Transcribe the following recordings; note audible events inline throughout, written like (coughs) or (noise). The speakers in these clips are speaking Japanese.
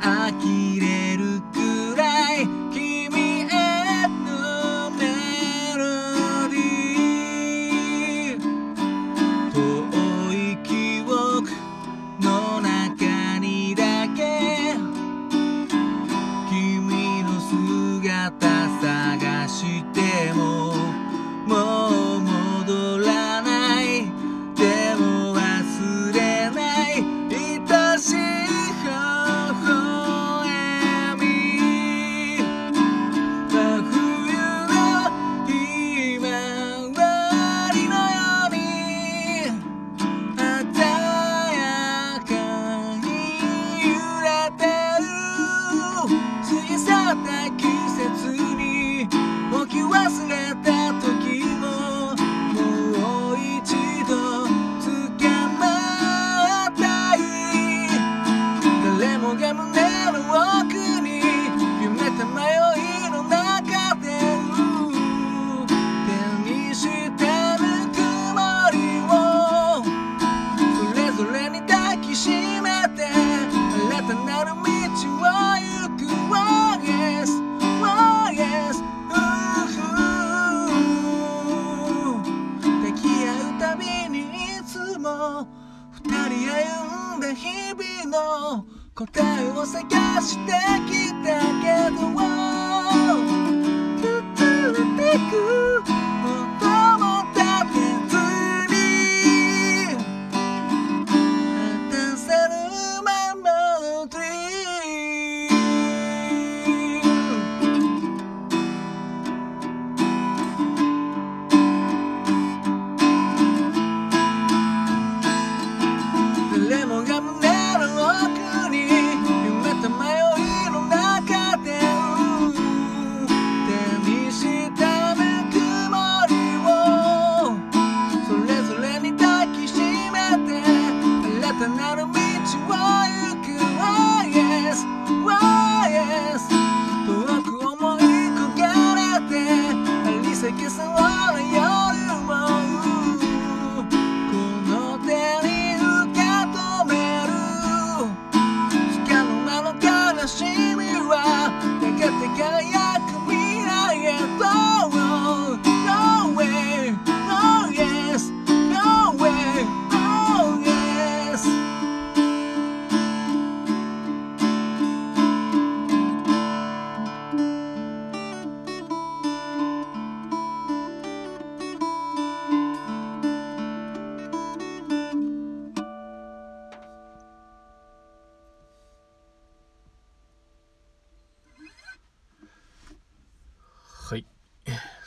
呆れるくらい。君へのメロディー。遠い記憶の中にだけ。君の姿探してもしてき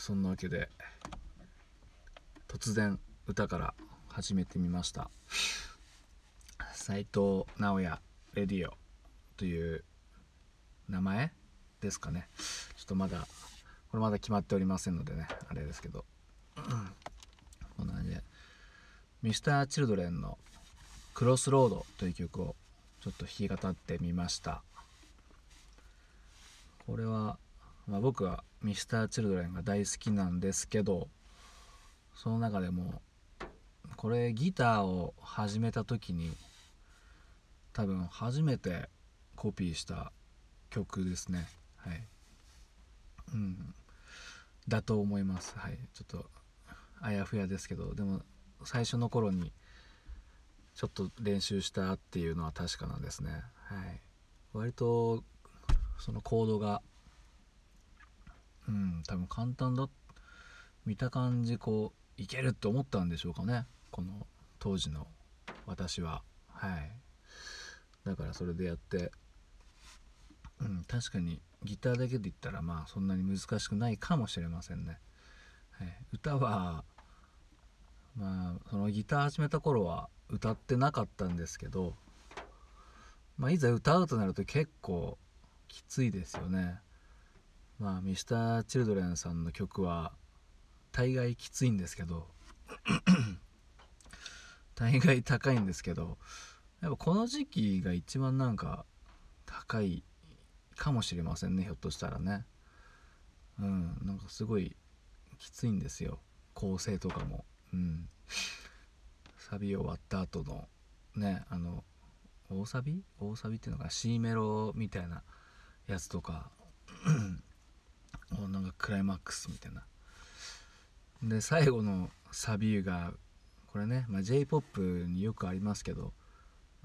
そんなわけで突然歌から始めてみました。斉藤直哉レディオという名前ですかね。ちょっとまだこれまだ決まっておりませんのでねあれですけど。こんな感じで。Mr.Children の「クロスロード」という曲をちょっと弾き語ってみました。これは、まあ、僕は Mr.Children が大好きなんですけどその中でもこれギターを始めた時に多分初めてコピーした曲ですね。はい。うん。だと思います。はい。ちょっとあやふやですけどでも最初の頃にちょっと練習したっていうのは確かなんですね。はい。割とそのコードがうん多分簡単だ見た感じこういけるって思ったんでしょうかね。この当時の私は。はい。だからそれでやって。うん確かにギターだけで言ったらまあそんなに難しくないかもしれませんね、はい、歌はまあそのギター始めた頃は歌ってなかったんですけどまあいざ歌うとなると結構きついですよね。まあ Mr.Children さんの曲は大概きついんですけど (coughs) 大概高いんですけどやっぱこの時期が一番なんか高いかもしれませんねひょっとしたらね。うんなんかすごいきついんですよ。構成とかも。うん。サビ終わった後のねあの大サビ？大サビっていうのが C メロみたいなやつとか。なんかクライマックスみたいな。で最後のサビがこれね、まあ、j p o p によくありますけども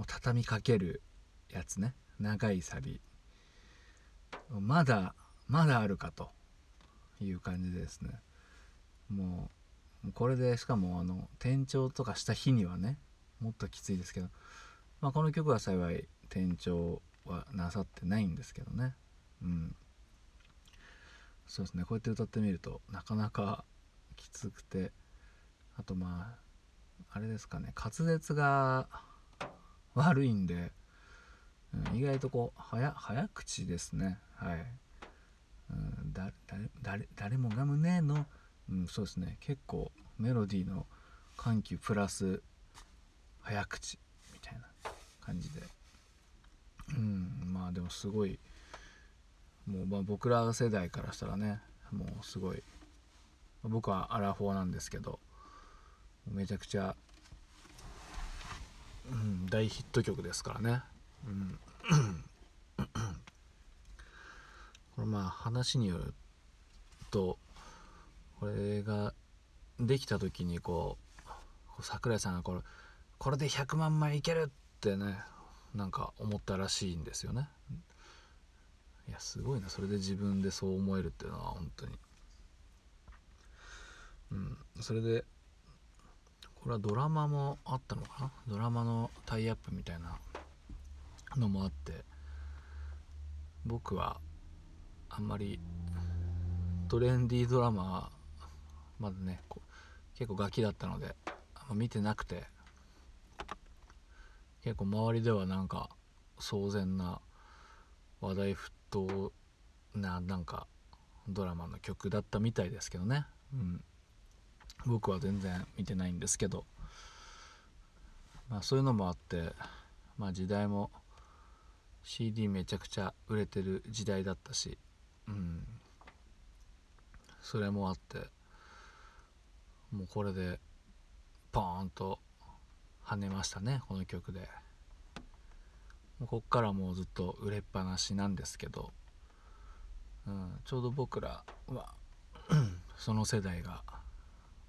う畳みかけるやつね。長いサビ。まだまだあるかと。いう感じでですね。もうこれでしかもあの転調とかした日にはねもっときついですけど、まあ、この曲は幸い転調はなさってないんですけどね。うん。そうですね。こうやって歌ってみるとなかなかきつくてあとまああれですかね。滑舌が悪いんで、うん、意外とこう早早口ですね。はい、うん、だ誰誰もが胸の、うん、そうですね。結構メロディーの緩急プラス早口みたいな感じで。うんまあでもすごいもう、ま、僕ら世代からしたらねもうすごい僕はアラフォーなんですけどめちゃくちゃ、うん、大ヒット曲ですからね、うん、これまあ話によるとこれができた時にこう桜井さんがこれこれで100万枚いけるってねなんか思ったらしいんですよね。やすごいな。それで自分でそう思えるっていうのは本当に。うん。それでこれはドラマもあったのかな？ドラマのタイアップみたいなのもあって僕はあんまりトレンディードラマまだね結構ガキだったのであんま見てなくて結構周りではなんか騒然な話題沸騰ななんかドラマの曲だったみたいですけどね、うん、僕は全然見てないんですけど、まあ、そういうのもあって、まあ、時代も CD めちゃくちゃ売れてる時代だったし、うん、それもあってもうこれでポーンと跳ねましたねこの曲で。こっからもうずっと売れっぱなしなんですけど、うん、ちょうど僕らは (clears throat) その世代が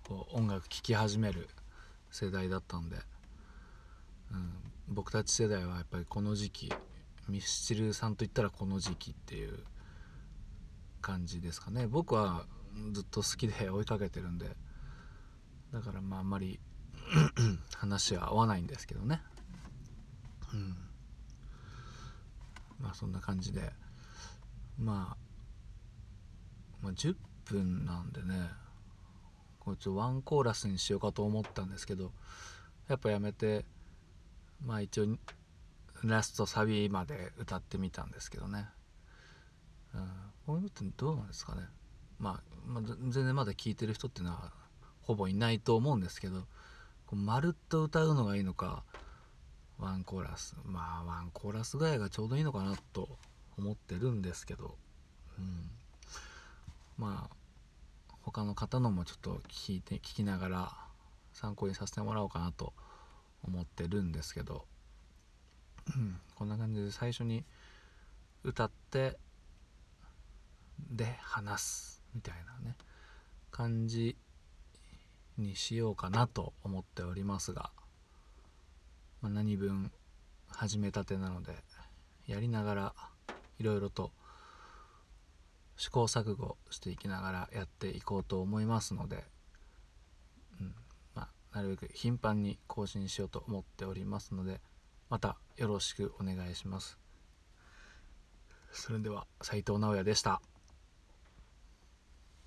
こう音楽聴き始める世代だったんで、うん、僕たち世代はやっぱりこの時期ミスチルさんといったらこの時期っていう感じですかね。僕はずっと好きで (laughs) 追いかけてるんでだからまああんまり (clears throat) 話は合わないんですけどね。うん。まあそんな感じで、まあ、まあ10分なんでね。こいつワンコーラスにしようかと思ったんですけどやっぱやめてまあ一応ラストサビまで歌ってみたんですけどね、うん、こういうのってどうなんですかね、まあ、まあ、全然まだ聴いてる人っていうのはほぼいないと思うんですけどこうまるっと歌うのがいいのかワンコーラス。まあワンコーラスぐらいがちょうどいいのかなと思ってるんですけど、うん、まあ他の方のもちょっと聞いて聞きながら参考にさせてもらおうかなと思ってるんですけど、うん、こんな感じで最初に歌ってで話すみたいなね。感じにしようかなと思っておりますが。まあ、何分始めたてなのでやりながらいろいろと試行錯誤していきながらやっていこうと思いますので、うんまあ、なるべく頻繁に更新しようと思っておりますのでまたよろしくお願いします。それでは斉藤直哉でした。